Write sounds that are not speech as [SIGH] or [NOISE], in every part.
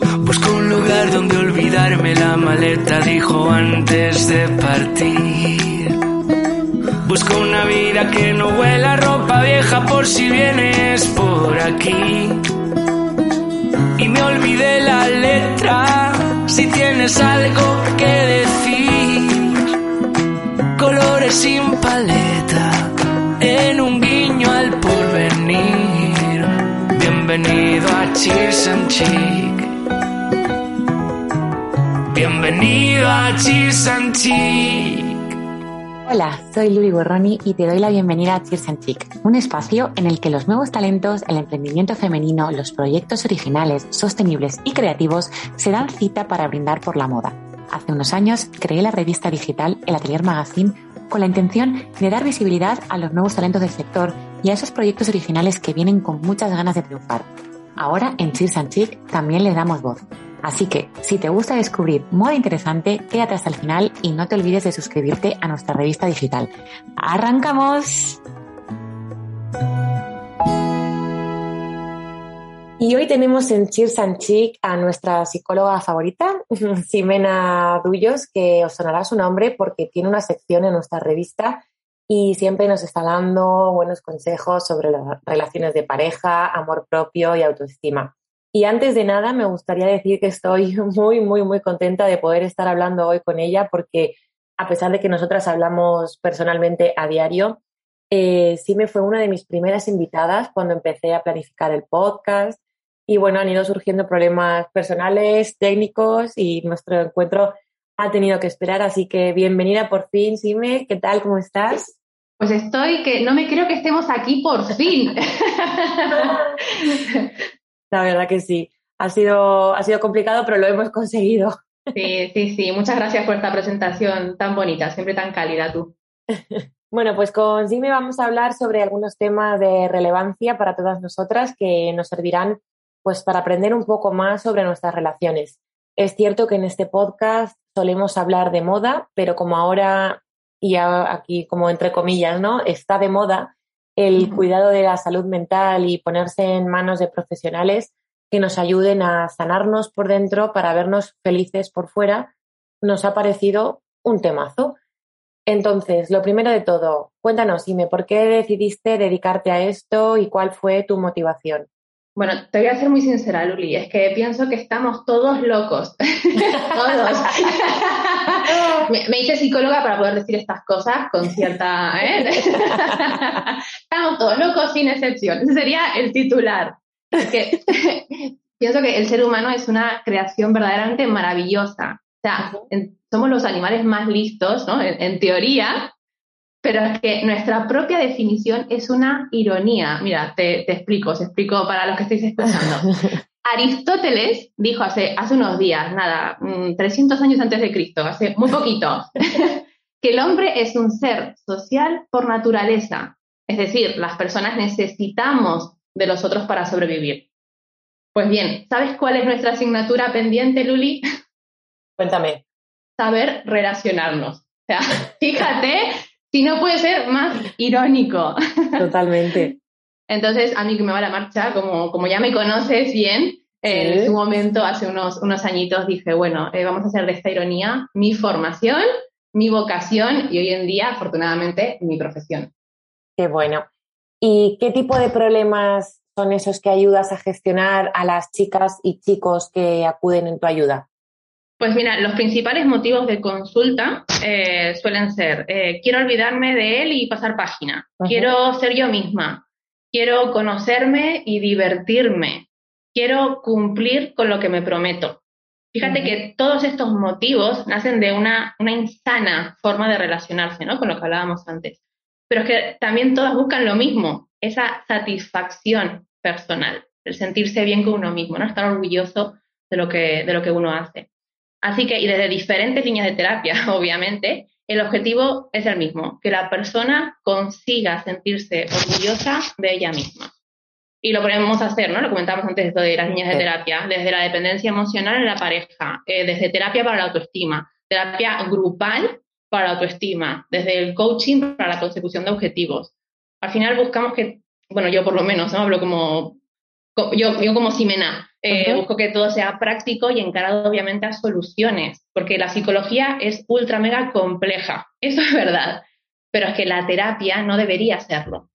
Busco un lugar donde olvidarme la maleta, dijo antes de partir. Busco una vida que no huela ropa vieja por si vienes por aquí. Y me olvidé la letra, si tienes algo que decir. Colores sin paleta, en un guiño al porvenir. Bienvenido a Cheers and. Bienvenido a Cheers and Chic. Hola, soy Luli Borroni y te doy la bienvenida a Cheers and Chic, un espacio en el que los nuevos talentos, el emprendimiento femenino, los proyectos originales, sostenibles y creativos se dan cita para brindar por la moda. Hace unos años creé la revista digital El Atelier Magazine con la intención de dar visibilidad a los nuevos talentos del sector y a esos proyectos originales que vienen con muchas ganas de triunfar. Ahora en Cheers and Chic también les damos voz. Así que, si te gusta descubrir moda interesante, quédate hasta el final y no te olvides de suscribirte a nuestra revista digital. ¡Arrancamos! Y hoy tenemos en Cheers and Chic a nuestra psicóloga favorita, [LAUGHS] Ximena Dullos, que os sonará su nombre porque tiene una sección en nuestra revista y siempre nos está dando buenos consejos sobre las relaciones de pareja, amor propio y autoestima. Y antes de nada, me gustaría decir que estoy [LAUGHS] muy, muy, muy contenta de poder estar hablando hoy con ella porque a pesar de que nosotras hablamos personalmente a diario, eh, sí me fue una de mis primeras invitadas cuando empecé a planificar el podcast. Y bueno, han ido surgiendo problemas personales, técnicos y nuestro encuentro ha tenido que esperar. Así que bienvenida por fin, Sime. ¿Qué tal? ¿Cómo estás? Pues estoy que no me creo que estemos aquí por fin. [LAUGHS] La verdad que sí. Ha sido, ha sido complicado, pero lo hemos conseguido. Sí, sí, sí. Muchas gracias por esta presentación tan bonita, siempre tan cálida tú. [LAUGHS] Bueno, pues con Jimmy vamos a hablar sobre algunos temas de relevancia para todas nosotras que nos servirán pues para aprender un poco más sobre nuestras relaciones. Es cierto que en este podcast solemos hablar de moda, pero como ahora, y aquí como entre comillas, ¿no? Está de moda el cuidado de la salud mental y ponerse en manos de profesionales que nos ayuden a sanarnos por dentro para vernos felices por fuera, nos ha parecido un temazo. Entonces, lo primero de todo, cuéntanos, Ime, ¿por qué decidiste dedicarte a esto y cuál fue tu motivación? Bueno, te voy a ser muy sincera, Luli, es que pienso que estamos todos locos. [LAUGHS] [LAUGHS] todos. [LAUGHS] me, hice psicóloga para poder decir estas cosas con cierta... ¿eh? [LAUGHS] estamos todos locos sin excepción. Ese sería el titular. que [LAUGHS] pienso que el ser humano es una creación verdaderamente maravillosa. O sea, somos los animales más listos, ¿no? En, teoría, pero es que nuestra propia definición es una ironía. Mira, te, explico, os explico para los que estáis escuchando. [LAUGHS] Aristóteles dijo hace, hace unos días, nada, 300 mm, años antes de Cristo, hace muy poquito, [LAUGHS] que el hombre es un ser social por naturaleza. Es decir, las personas necesitamos de los otros para sobrevivir. Pues bien, ¿sabes cuál es nuestra asignatura pendiente, Luli? [LAUGHS] Cuéntame. Saber relacionarnos. O sea, [LAUGHS] fíjate si no puede ser más irónico. Totalmente. Entonces, a mí que me va la marcha, como, como ya me conoces bien, en su momento, hace unos, unos añitos, dije, bueno, eh, vamos a hacer de esta ironía mi formación, mi vocación y hoy en día, afortunadamente, mi profesión. Qué bueno. ¿Y qué tipo de problemas son esos que ayudas a gestionar a las chicas y chicos que acuden en tu ayuda? Pues mira, los principales motivos de consulta eh, suelen ser, eh, quiero olvidarme de él y pasar página, quiero ser yo misma, quiero conocerme y divertirme, quiero cumplir con lo que me prometo. Fíjate que todos estos motivos nacen de una, una insana forma de relacionarse, ¿no? Con lo que hablábamos antes. Pero es que también todas buscan lo mismo, esa satisfacción personal, el sentirse bien con uno mismo, ¿no? Estar orgulloso de lo que, de lo que uno hace. Así que, y desde diferentes líneas de terapia, [LAUGHS] obviamente, el objetivo es el mismo, que la persona consiga sentirse orgullosa de ella misma. Y lo podemos hacer, ¿no? Lo comentábamos antes de las líneas de terapia, desde la dependencia emocional en la pareja, eh, desde terapia para la autoestima, terapia grupal para la autoestima, desde el coaching para la consecución de objetivos. Al final buscamos que, bueno, yo por lo menos, ¿no? Hablo como, yo, yo como Simena, eh, busco que todo sea práctico y encarado obviamente a soluciones, porque la psicología es ultra mega compleja, [LAUGHS] eso es verdad, pero es que la terapia no debería serlo.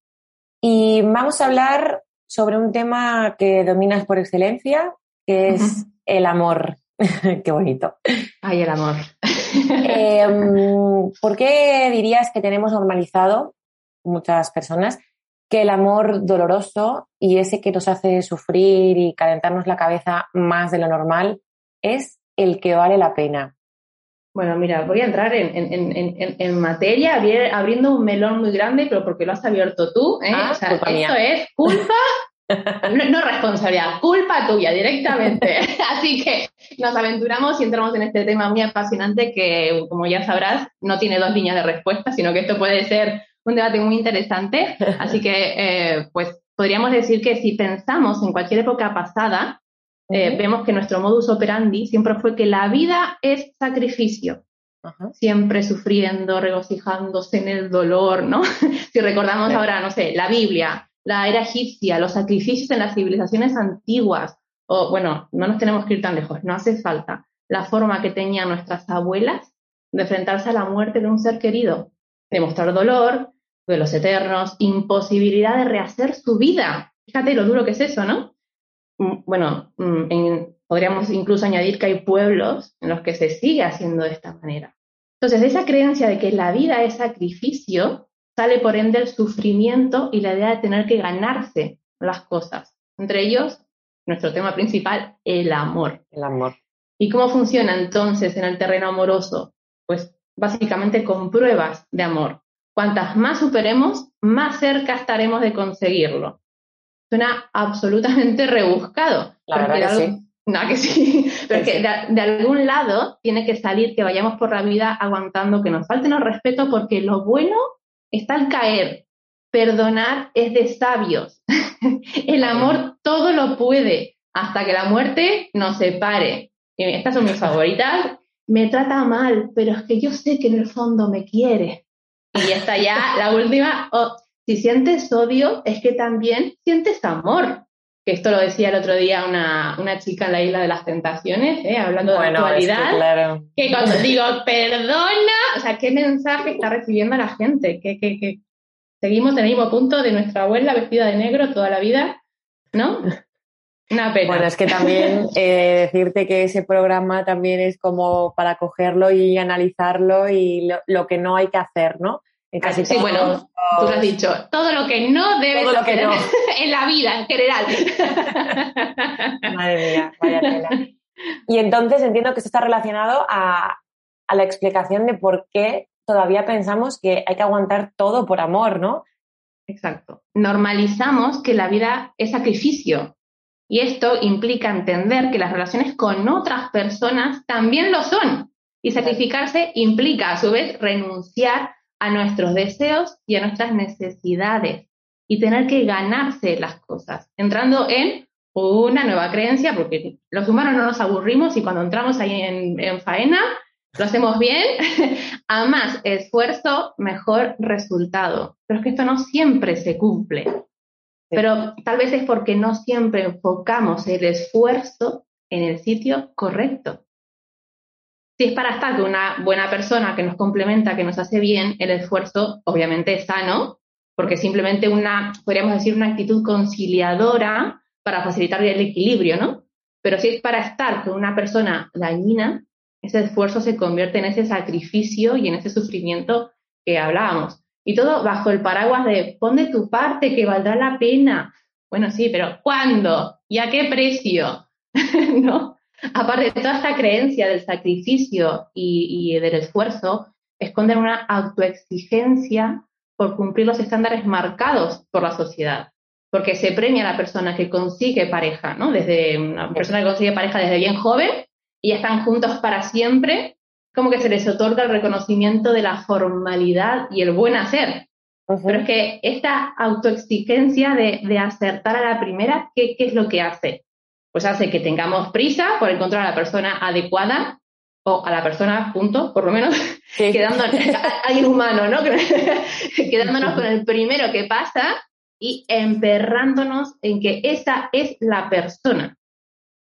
Y vamos a hablar sobre un tema que dominas por excelencia, que es el amor. [LAUGHS] Qué bonito. Ay, el amor. [LAUGHS] Em, ¿Por qué dirías que tenemos normalizado, muchas personas, que el amor doloroso y ese que nos hace sufrir y calentarnos la cabeza más de lo normal es el que vale la pena. Bueno, mira, voy a entrar en, materia abriendo un melón muy grande, pero porque lo has abierto tú. ¿eh? Ah, esto es culpa, [LAUGHS] no, responsabilidad, culpa tuya directamente. [LAUGHS] Así que nos aventuramos y entramos en este tema muy apasionante que, como ya sabrás, no tiene dos líneas de respuesta, sino que esto puede ser un debate muy interesante. [LAUGHS] Así que, eh, pues, podríamos decir que si pensamos en cualquier época pasada, eh, vemos que nuestro modus operandi siempre fue que la vida es sacrificio. Siempre sufriendo, regocijándose en el dolor, ¿no? [LAUGHS] si recordamos ahora, no sé, la Biblia, la era egipcia, los sacrificios en las civilizaciones antiguas, o bueno, no nos tenemos que ir tan lejos, no hace falta. La forma que tenían nuestras abuelas de enfrentarse a la muerte de un ser querido, demostrar dolor, de los eternos, imposibilidad de rehacer su vida. Fíjate lo duro que es eso, ¿no? Mm, bueno, mm, podríamos incluso añadir que hay pueblos en los que se sigue haciendo de esta manera. Entonces, esa creencia de que la vida es sacrificio, sale por ende el sufrimiento y la idea de tener que ganarse las cosas. Entre ellos, nuestro tema principal, el amor. El amor. ¿Y cómo funciona entonces en el terreno amoroso? Pues básicamente con pruebas de amor. Cuantas más superemos, más cerca estaremos de conseguirlo. Suena absolutamente rebuscado. La que sí. No, que sí. [LAUGHS] Porque De, algún lado tiene que salir que vayamos por la vida aguantando que nos falten el respeto porque lo bueno está al caer. Perdonar es de sabios. [LAUGHS] el amor todo lo puede hasta que la muerte nos separe. Estas son mis favoritas. Me trata mal, pero es que yo sé que en el fondo me quiere. Y está ya la última. si sientes odio, es que también sientes amor. Que esto lo decía el otro día una, una chica en la isla de las tentaciones, ¿eh? hablando de la actualidad. que, claro. que, cuando digo perdona, o sea, ¿qué mensaje está recibiendo la gente? Que, que, seguimos en el mismo punto de nuestra abuela vestida de negro toda la vida, ¿no? Una pena. Bueno, es que también eh, decirte que ese programa también es como para cogerlo y analizarlo y lo que no hay que hacer, ¿no? Casi sí, bueno, tú lo has dicho, todo lo que no debe todo lo que no. [LAUGHS] en la vida en general. Madre mía, vaya tela. [LAUGHS] Y entonces entiendo que esto está relacionado a, a la explicación de por qué todavía pensamos que hay que aguantar todo por amor, ¿no? Exacto. Normalizamos que la vida es sacrificio. Y esto implica entender que las relaciones con otras personas también lo son. Y sacrificarse implica, a su vez, renunciar a nuestros deseos y a nuestras necesidades y tener que ganarse las cosas, entrando en una nueva creencia, porque los humanos no nos aburrimos y cuando entramos ahí en, faena, lo hacemos bien, [LAUGHS] a más esfuerzo, mejor resultado. Pero es que esto no siempre se cumple. Pero tal vez es porque no siempre enfocamos el esfuerzo en el sitio correcto. Si es para estar con una buena persona que nos complementa, que nos hace bien, el esfuerzo obviamente es sano, porque simplemente una, podríamos decir, una actitud conciliadora para facilitar el equilibrio, ¿no? Pero si es para estar con una persona dañina, ese esfuerzo se convierte en ese sacrificio y en ese sufrimiento que hablábamos. Y todo bajo el paraguas de pon de tu parte que valdrá la pena. Bueno, sí, pero ¿cuándo? ¿Y a qué precio? [LAUGHS] ¿No? Aparte de toda esta creencia del sacrificio y, del esfuerzo, esconden una autoexigencia por cumplir los estándares marcados por la sociedad. porque se premia a la persona que consigue pareja, ¿no? Desde una persona que consigue pareja desde bien joven y están juntos para siempre, como que se les otorga el reconocimiento de la formalidad y el buen hacer. Pero es que esta autoexigencia de, de acertar a la primera, ¿qué, ¿qué, es lo que hace? Pues hace que tengamos prisa por encontrar a la persona adecuada o a la persona, punto, por lo menos, [LAUGHS] quedándonos, alguien humano, ¿no? [LAUGHS] quedándonos con el primero que pasa y emperrándonos en que esa es la persona.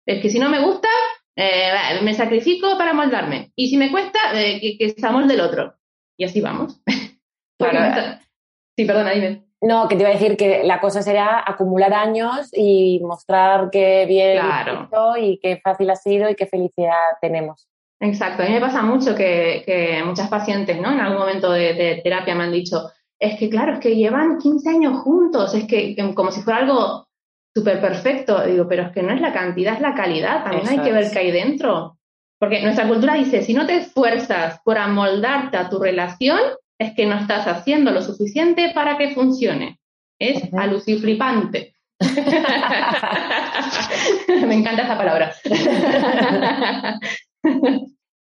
Es que si no me gusta, eh, me sacrifico para moldarme. Y si me cuesta, eh, que, que estamos del otro. Y así vamos. [LAUGHS] sí, perdona, dime. No, que te iba a decir que la cosa será acumular años y mostrar qué bien claro. y qué fácil ha sido y qué felicidad tenemos. Exacto, a mí me pasa mucho que, que muchas pacientes, ¿no? En algún momento de, de, terapia me han dicho, es que claro, es que llevan 15 años juntos, es que, como si fuera algo súper perfecto. Digo, pero es que no es la cantidad, es la calidad, también Eso hay que ver qué hay dentro. Porque nuestra cultura dice, si no te esfuerzas por amoldarte a tu relación, es que no estás haciendo lo suficiente para que funcione. Es uh -huh. aluciflipante. [LAUGHS] Me encanta esa palabra. [LAUGHS]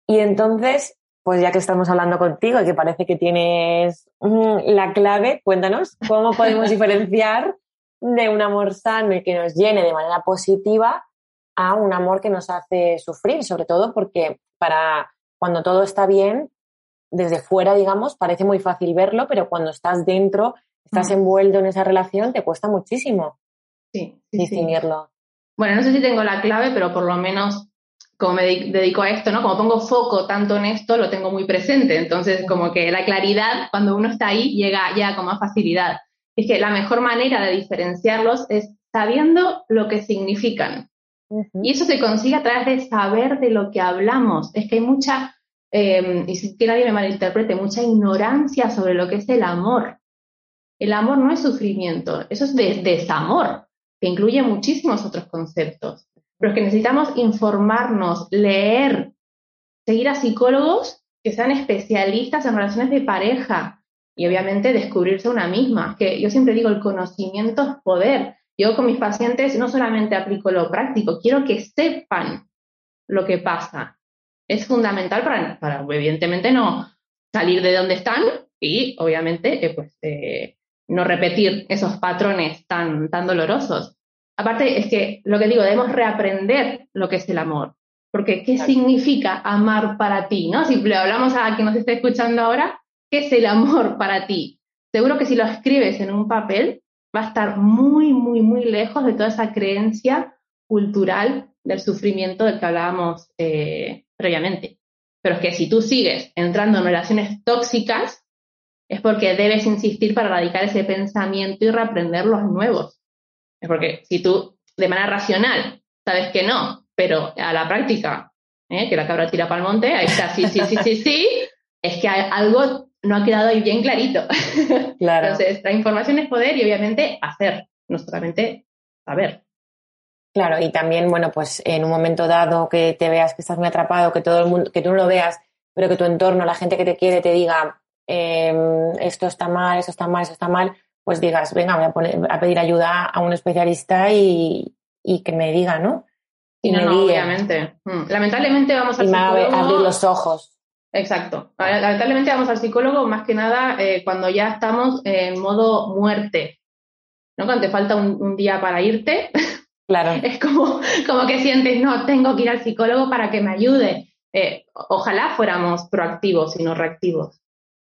y entonces, pues ya que estamos hablando contigo y que parece que tienes la clave, cuéntanos cómo podemos diferenciar de un amor sano y que nos llene de manera positiva a un amor que nos hace sufrir, sobre todo porque para cuando todo está bien, desde fuera, digamos, parece muy fácil verlo, pero cuando estás dentro, estás mm. envuelto en esa relación, te cuesta muchísimo sí, sí, distinguirlo. Sí. Bueno, no sé si tengo la clave, pero por lo menos como me dedico a esto, ¿no? Como pongo foco tanto en esto, lo tengo muy presente. Entonces, como que la claridad, cuando uno está ahí, llega ya con más facilidad. Es que la mejor manera de diferenciarlos es sabiendo lo que significan. Uh -huh. Y eso se consigue a través de saber de lo que hablamos. Es que hay mucha eh, y si que nadie me malinterprete, mucha ignorancia sobre lo que es el amor. El amor no es sufrimiento, eso es de, desamor, que incluye muchísimos otros conceptos. Pero es que necesitamos informarnos, leer, seguir a psicólogos que sean especialistas en relaciones de pareja y obviamente descubrirse una misma. Que yo siempre digo, el conocimiento es poder. Yo con mis pacientes no solamente aplico lo práctico, quiero que sepan lo que pasa, es fundamental para, para, evidentemente, no salir de donde están y, obviamente, eh, pues, eh, no repetir esos patrones tan, tan dolorosos. Aparte, es que lo que digo, debemos reaprender lo que es el amor. Porque, ¿qué claro. significa amar para ti? ¿no? Si le hablamos a quien nos esté escuchando ahora, ¿qué es el amor para ti? Seguro que si lo escribes en un papel, va a estar muy, muy, muy lejos de toda esa creencia cultural del sufrimiento del que hablábamos eh, previamente. Pero es que si tú sigues entrando en relaciones tóxicas, es porque debes insistir para erradicar ese pensamiento y reaprender los nuevos. Es porque si tú, de manera racional, sabes que no, pero a la práctica, ¿eh? que la cabra tira para el monte, ahí está, sí, sí, sí, sí, sí, es que algo no ha quedado ahí bien clarito. Claro. Entonces, la información es poder y obviamente hacer, no solamente saber. Claro, y también, bueno, pues en un momento dado que te veas que estás muy atrapado, que todo el mundo, que tú no lo veas, pero que tu entorno, la gente que te quiere, te diga eh, esto está mal, esto está mal, esto está mal, pues digas, venga, voy a, poner, a pedir ayuda a un especialista y, y que me diga, ¿no? Y, no, me no, obviamente. Hmm. Lamentablemente vamos al y psicólogo. Abrir los ojos. Exacto. Lamentablemente vamos al psicólogo más que nada eh, cuando ya estamos en modo muerte. ¿No? Cuando te falta un, un día para irte, [LAUGHS] Claro. [LAUGHS] Es como, como que sientes, no, tengo que ir al psicólogo para que me ayude. Eh, ojalá fuéramos proactivos y no reactivos.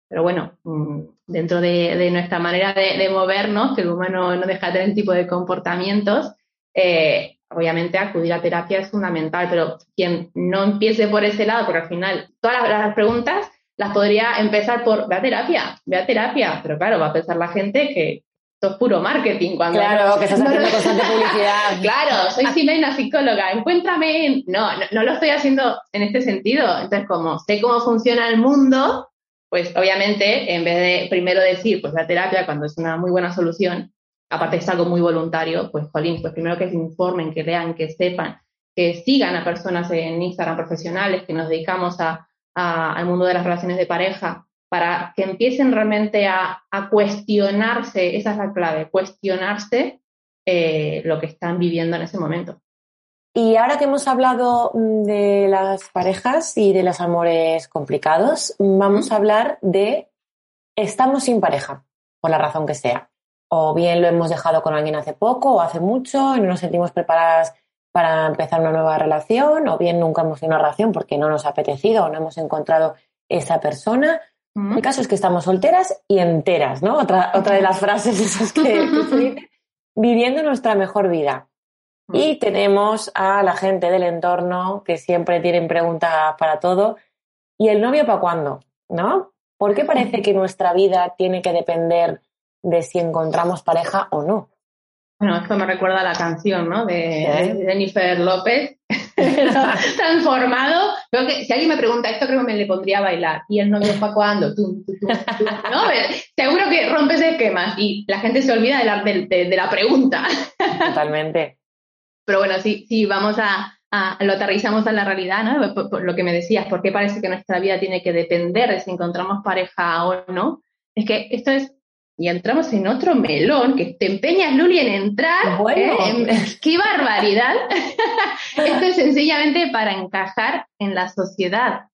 Pero bueno, mm, dentro de, nuestra manera de, de, movernos, que el humano no deja de tener tipo de comportamientos, eh, obviamente acudir a terapia es fundamental, pero quien no empiece por ese lado, porque al final todas las, las preguntas las podría empezar por, ve a terapia, ve a terapia, pero claro, va a pensar la gente que, puro marketing. Cuando claro, no, que estás haciendo no, constante publicidad. [LAUGHS] claro, soy Ximena, psicóloga, encuéntrame. En... No, no, no, lo estoy haciendo en este sentido. Entonces, como sé cómo funciona el mundo, pues obviamente, en vez de primero decir, pues la terapia, cuando es una muy buena solución, aparte es algo muy voluntario, pues, jolín, pues primero que se informen, que vean, que sepan, que sigan a personas en Instagram profesionales, que nos dedicamos a, a, al mundo de las relaciones de pareja, para que empiecen realmente a, cuestionarse, esa es la clave, cuestionarse eh, lo que están viviendo en ese momento. Y ahora que hemos hablado mm, de las parejas y de los amores complicados, vamos a hablar de estamos sin pareja, por la razón que sea. O bien lo hemos dejado con alguien hace poco o hace mucho y no nos sentimos preparadas para empezar una nueva relación, o bien nunca hemos tenido una relación porque no nos ha apetecido o no hemos encontrado esa persona. El caso es que estamos solteras y enteras, ¿no? Otra, otra de las frases esas que, que [LAUGHS] se dice, viviendo nuestra mejor vida. Y tenemos a la gente del entorno que siempre tienen preguntas para todo. ¿Y el novio para cuándo? ¿No? ¿Por qué parece que nuestra vida tiene que depender de si encontramos pareja o no? Bueno, esto me recuerda a la canción, ¿no? De, Jennifer López. Transformado. Creo que si alguien me pregunta esto, creo que me le pondría a bailar. ¿Y el novio para cuándo? ¿No? Seguro que rompes esquemas y la gente se olvida de la, de la pregunta. Totalmente. Pero bueno, sí, sí, vamos a, lo aterrizamos a la realidad, ¿no? Por, lo que me decías, ¿por qué parece que nuestra vida tiene que depender de si encontramos pareja o no? Es que esto es, y entramos en otro melón, que te empeñas, Luli, en entrar. ¿eh? ¡Qué barbaridad! [LAUGHS] esto es sencillamente para encajar en la sociedad,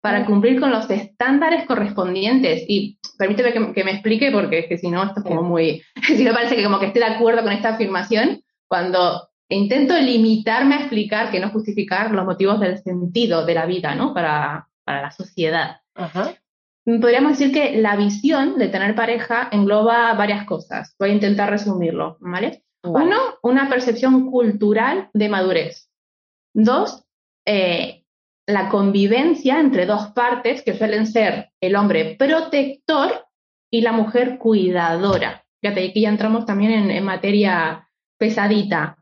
para cumplir con los estándares correspondientes. Y permíteme que, que me explique, porque es que si no, esto es como muy, [LAUGHS] si no parece que como que esté de acuerdo con esta afirmación, cuando intento limitarme a explicar, que no justificar los motivos del sentido de la vida, ¿no? Para, la sociedad. Podríamos decir que la visión de tener pareja engloba varias cosas. Voy a intentar resumirlo, ¿vale? Uno, una percepción cultural de madurez. Dos, eh, la convivencia entre dos partes que suelen ser el hombre protector y la mujer cuidadora. Fíjate, aquí ya entramos también en materia pesadita.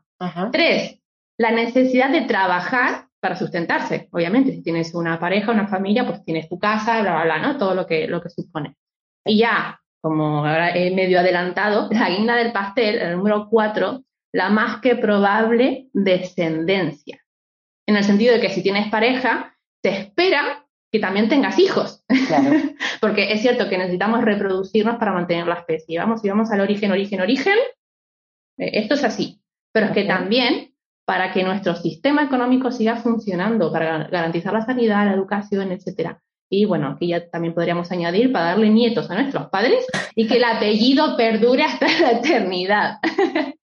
Tres, la necesidad de trabajar para sustentarse, obviamente. Si tienes una pareja, una familia, pues tienes tu casa, bla, bla, bla, ¿no? Todo lo que, lo que supone. Y ya, como ahora he medio adelantado, [LAUGHS] la guinda del pastel, el número cuatro, la más que probable descendencia. En el sentido de que si tienes pareja, se espera que también tengas hijos. [LAUGHS] Porque es cierto que necesitamos reproducirnos para mantener la especie. Vamos, si vamos al origen, origen, origen, eh, esto es así pero es que también para que nuestro sistema económico siga funcionando, para garantizar la sanidad, la educación, etcétera. Y bueno, aquí ya también podríamos añadir para darle nietos a nuestros padres y que el apellido perdure hasta la eternidad. [LAUGHS]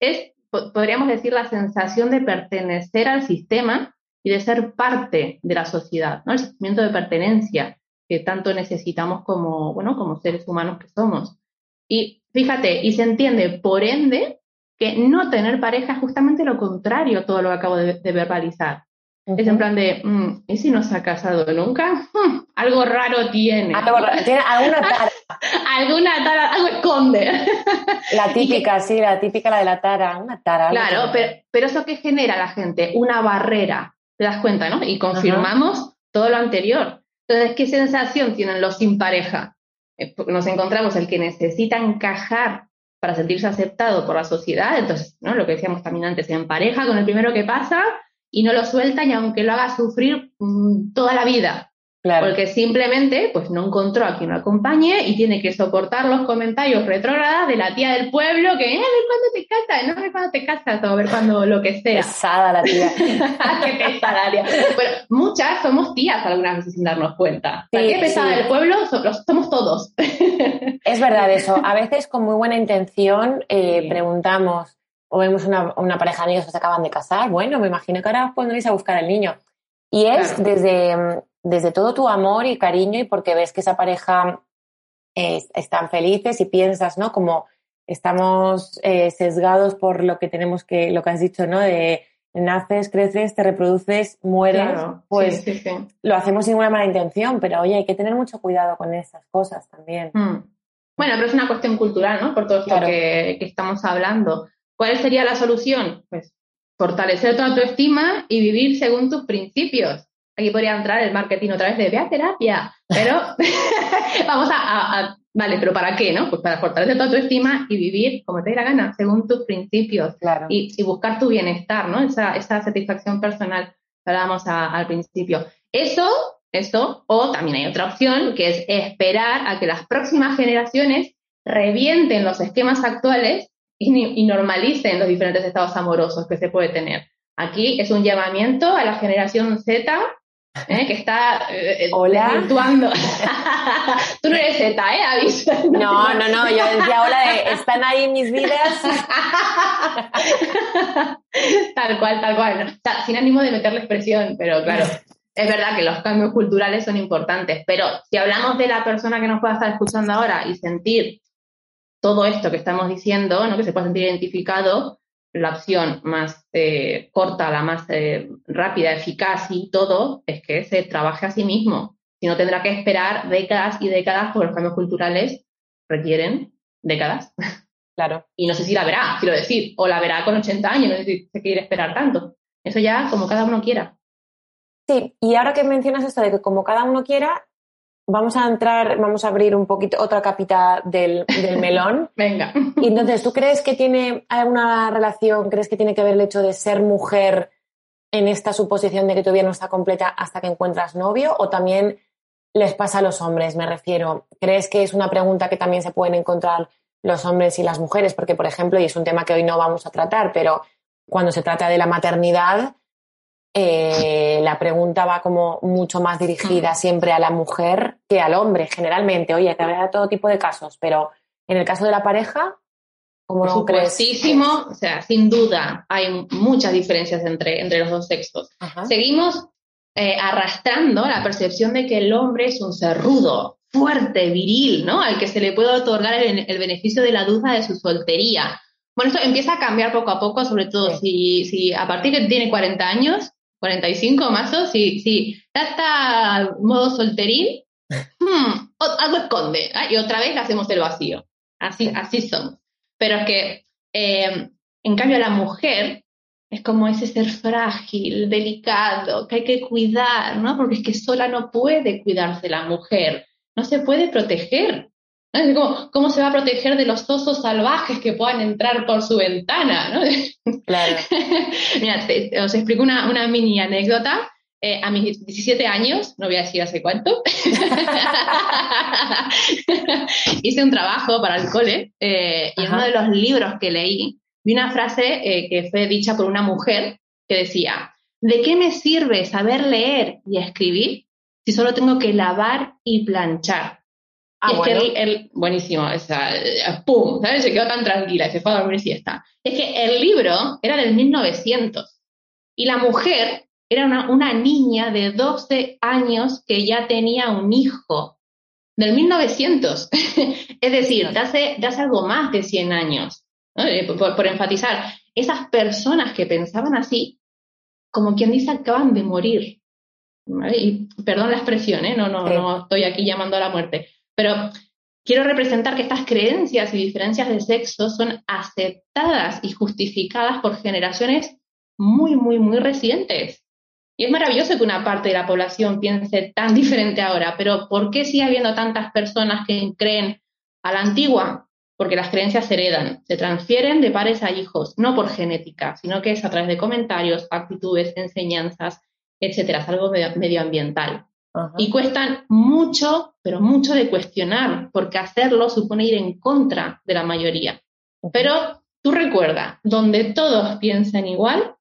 es, podríamos decir, la sensación de pertenecer al sistema y de ser parte de la sociedad, ¿no? El sentimiento de pertenencia que tanto necesitamos como, bueno, como seres humanos que somos. Y fíjate, y se entiende, por ende, que no tener pareja es justamente lo contrario a todo lo que acabo de, verbalizar. Es en plan de, mm, ¿y si no se ha casado nunca? [LAUGHS] Algo raro tiene. tiene alguna tara. [LAUGHS] alguna tara, algo esconde. [LAUGHS] la típica, sí, la típica, la de la tara, una tara. Claro, pero, pero, eso que genera la gente, una barrera, te das cuenta, ¿no? Y confirmamos todo lo anterior. Entonces, ¿qué sensación tienen los sin pareja? Eh, nos encontramos el que necesita encajar para sentirse aceptado por la sociedad, entonces, ¿no? Lo que decíamos también antes, en pareja con el primero que pasa y no lo suelta y aunque lo haga sufrir mm, toda la vida. Porque simplemente pues no encontró a quien lo acompañe y tiene que soportar los comentarios retrógradas de la tía del pueblo que, eh, a ver cuándo te casas, no a ver cuándo te casas, o a ver cuándo lo que sea. Pesada la tía. [LAUGHS] qué pesada tía. Bueno, muchas somos tías algunas veces sin darnos cuenta. qué pesada del pueblo somos todos. es verdad eso. [LAUGHS] A veces con muy buena intención eh, preguntamos o vemos una, una pareja de amigos que se acaban de casar, bueno, me imagino que ahora os pondréis a buscar al niño. Y es desde desde todo tu amor y cariño y porque ves que esa pareja están felices y piensas, ¿no? Como estamos eh, sesgados por lo que tenemos que, lo que has dicho, ¿no? De naces, creces, te reproduces, mueres, pues lo hacemos sin una mala intención, pero oye, hay que tener mucho cuidado con esas cosas también. Hmm. Bueno, pero es una cuestión cultural, ¿no? Por todo esto que, que, estamos hablando. ¿Cuál sería la solución? Pues fortalecer tu autoestima y vivir según tus principios. Aquí podría entrar el marketing otra vez de ve a terapia, pero [LAUGHS] vamos a, Vale, pero ¿para qué, no? Pues para fortalecer tu autoestima y vivir como te dé la gana, según tus principios. Claro. Y, buscar tu bienestar, ¿no? Esa, esa satisfacción personal que hablábamos al principio. Eso, eso, o también hay otra opción, que es esperar a que las próximas generaciones revienten los esquemas actuales y, y normalicen los diferentes estados amorosos que se puede tener. Aquí es un llamamiento a la generación Z ¿eh? que está eh, Hola. [LAUGHS] Tú no eres Z, ¿eh? Aviso. No, no, no, yo decía hola de están ahí mis vidas. [LAUGHS] tal cual, tal cual. O sea, sin ánimo de meterle expresión, pero claro, es verdad que los cambios culturales son importantes, pero si hablamos de la persona que nos pueda estar escuchando ahora y sentir todo esto que estamos diciendo, ¿no? que se pueda sentir identificado, la opción más eh, corta, la más eh, rápida, eficaz y todo, es que se trabaje a sí mismo. Si no, tendrá que esperar décadas y décadas, porque los cambios culturales requieren décadas. Claro. Y no sé si la verá, quiero decir, o la verá con 80 años, no sé si se quiere esperar tanto. Eso ya como cada uno quiera. Sí, y ahora que mencionas esto de que como cada uno quiera, vamos a entrar, vamos a abrir un poquito otra capita del, del [LAUGHS] melón. Venga. Y entonces, ¿tú crees que tiene alguna relación, crees que tiene que ver el hecho de ser mujer en esta suposición de que tu vida no está completa hasta que encuentras novio? ¿O también les pasa a los hombres, me refiero? ¿Crees que es una pregunta que también se pueden encontrar los hombres y las mujeres? Porque, por ejemplo, y es un tema que hoy no vamos a tratar, pero cuando se trata de la maternidad, eh, la pregunta va como mucho más dirigida siempre a la mujer que al hombre, generalmente. Oye, que habrá todo tipo de casos, pero en el caso de la pareja, ¿cómo no crees? o sea, sin duda hay muchas diferencias entre, entre los dos sexos. Ajá. Seguimos eh, arrastrando la percepción de que el hombre es un ser rudo, fuerte, viril, ¿no? Al que se le puede otorgar el, el beneficio de la duda de su soltería. Bueno, esto empieza a cambiar poco a poco, sobre todo si, si a partir de que tiene 40 años, 45 más o si, si ya modo solterín, hmm, algo esconde, ¿ah? y otra vez hacemos el vacío. Así, así somos. Pero es que, eh, en cambio, la mujer es como ese ser frágil, delicado, que hay que cuidar, ¿no? Porque es que sola no puede cuidarse la mujer, no se puede proteger. ¿No? Es como, ¿Cómo se va a proteger de los osos salvajes que puedan entrar por su ventana? ¿no? [LAUGHS] Claro. Mira, te- os explico una, una mini anécdota. Eh, a mis 17 años, no voy a decir hace cuánto, [LAUGHS] hice un trabajo para el cole eh, y en uno de los libros que leí vi una frase eh, que fue dicha por una mujer que decía, ¿de qué me sirve saber leer y escribir si solo tengo que lavar y planchar? Ah, y es bueno. que el, el- buenísimo, o sea, eh, pum, ¿sabes? Se quedó tan tranquila y se fue a dormir siesta. Es que el libro era del 1900 y la mujer era una, una niña de 12 años que ya tenía un hijo del 1900. [LAUGHS] es decir, de hace, de hace algo más de 100 años. ¿no? Eh, Por, por enfatizar, esas personas que pensaban así, como quien dice, acaban de morir. ¿vale? Y perdón la expresión, ¿eh? no, no, Sí. no estoy aquí llamando a la muerte. Pero quiero representar que estas creencias y diferencias de sexo son aceptadas y justificadas por generaciones muy, muy, muy recientes. Y es maravilloso que una parte de la población piense tan diferente ahora, pero ¿por qué sigue habiendo tantas personas que creen a la antigua? Porque las creencias se heredan, se transfieren de padres a hijos, no por genética, sino que es a través de comentarios, actitudes, enseñanzas, etcétera, es algo medio- medioambiental Ajá. y cuestan mucho, pero mucho de cuestionar, porque hacerlo supone ir en contra de la mayoría. Pero tú recuerda, donde todos piensan igual,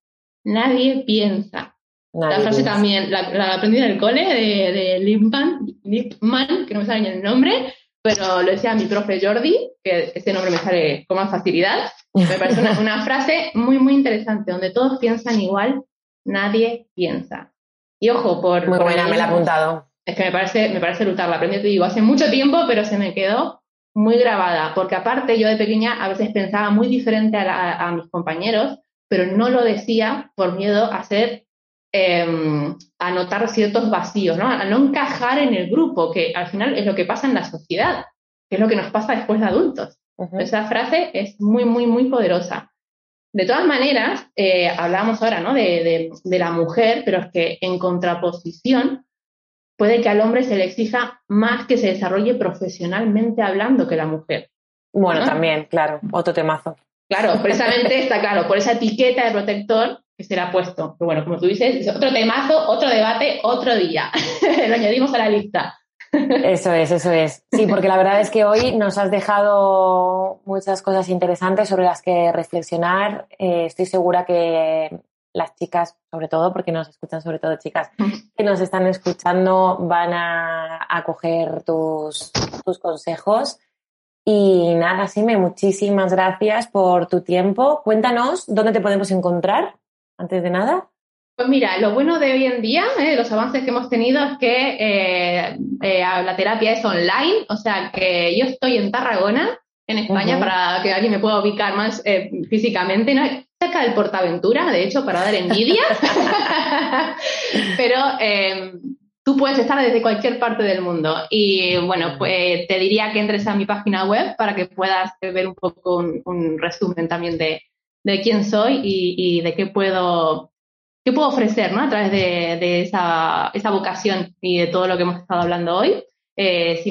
nadie piensa. Nadie la frase piensa. también la, la aprendí en el cole de, de Lippmann, Lippmann, que no me sale ni el nombre, pero lo decía mi profe Jordi, que ese nombre me sale con más facilidad. Me parece una, una frase muy, muy interesante, donde todos piensan igual, nadie piensa. Y ojo, por... Muy por buena, el- me la he apuntado. Es que me parece, me parece brutal. La aprendí, te digo, hace mucho tiempo, pero se me quedó muy grabada. Porque aparte, yo de pequeña a veces pensaba muy diferente a, la- a mis compañeros, pero no lo decía por miedo a ser, eh, a notar ciertos vacíos, ¿no? A no encajar en el grupo, que al final es lo que pasa en la sociedad, que es lo que nos pasa después de adultos. Esa frase es muy, muy, muy poderosa. De todas maneras, eh, hablábamos ahora ¿no? de, de- de la mujer, pero es que en contraposición puede que al hombre se le exija más que se desarrolle profesionalmente hablando que la mujer. Bueno, ¿no? también, claro, otro temazo. Claro, precisamente [LAUGHS] está claro, por esa etiqueta de protector que se le ha puesto. Pero bueno, como tú dices, es otro temazo, otro debate, otro día. [LAUGHS] Lo añadimos a la lista. Eso es, eso es. Sí, porque la verdad es que hoy nos has dejado muchas cosas interesantes sobre las que reflexionar. Eh, estoy segura que las chicas, sobre todo, porque nos escuchan sobre todo chicas que nos están escuchando, van a, acoger tus, tus consejos. Y nada, Sime, muchísimas gracias por tu tiempo. Cuéntanos dónde te podemos encontrar, antes de nada. Pues mira, lo bueno de hoy en día, eh, los avances que hemos tenido es que eh, eh, la terapia es online, o sea que yo estoy en Tarragona, en España, para que alguien me pueda ubicar más físicamente, ¿no? cerca del Portaventura, de hecho, para dar envidia, [LAUGHS] pero tú puedes estar desde cualquier parte del mundo. Y bueno, pues te diría que entres a mi página web para que puedas ver un poco un, resumen también de, quién soy y de qué puedo ¿Qué puedo ofrecer ¿no? a través de, esa, vocación y de todo lo que hemos estado hablando hoy? Eh.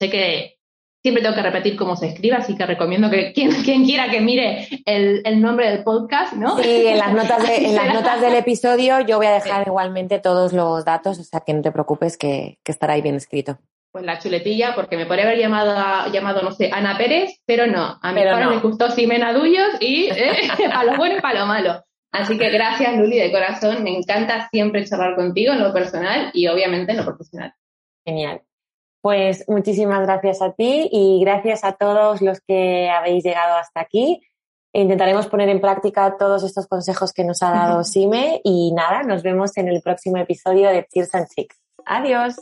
Sé que siempre tengo que repetir cómo se escribe, así que recomiendo que quien, [LAUGHS] quiera que mire el, nombre del podcast, ¿no? Sí, en las notas, en las [LAUGHS] notas del episodio yo voy a dejar igualmente todos los datos, o sea que no te preocupes que, estará ahí bien escrito. Pues la chuletilla, porque me podría haber llamado, llamado no sé, Ana Pérez, pero no. A mí me gustó Simena Dullos y eh, [LAUGHS] a lo bueno y para lo malo. Así que gracias, Luli, de corazón. Me encanta siempre charlar contigo en lo personal y obviamente en lo profesional. Genial. Pues muchísimas gracias a ti y gracias a todos los que habéis llegado hasta aquí. Intentaremos poner en práctica todos estos consejos que nos ha dado Sime y nada, nos vemos en el próximo episodio de Cheers and Chicks. Adiós.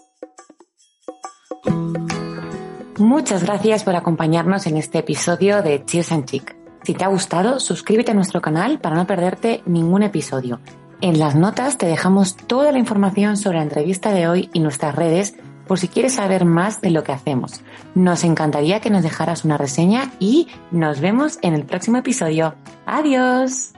Muchas gracias por acompañarnos en este episodio de Cheers and Chick. Si te ha gustado, suscríbete a nuestro canal para no perderte ningún episodio. En las notas te dejamos toda la información sobre la entrevista de hoy y nuestras redes por si quieres saber más de lo que hacemos. Nos encantaría que nos dejaras una reseña y nos vemos en el próximo episodio. Adiós.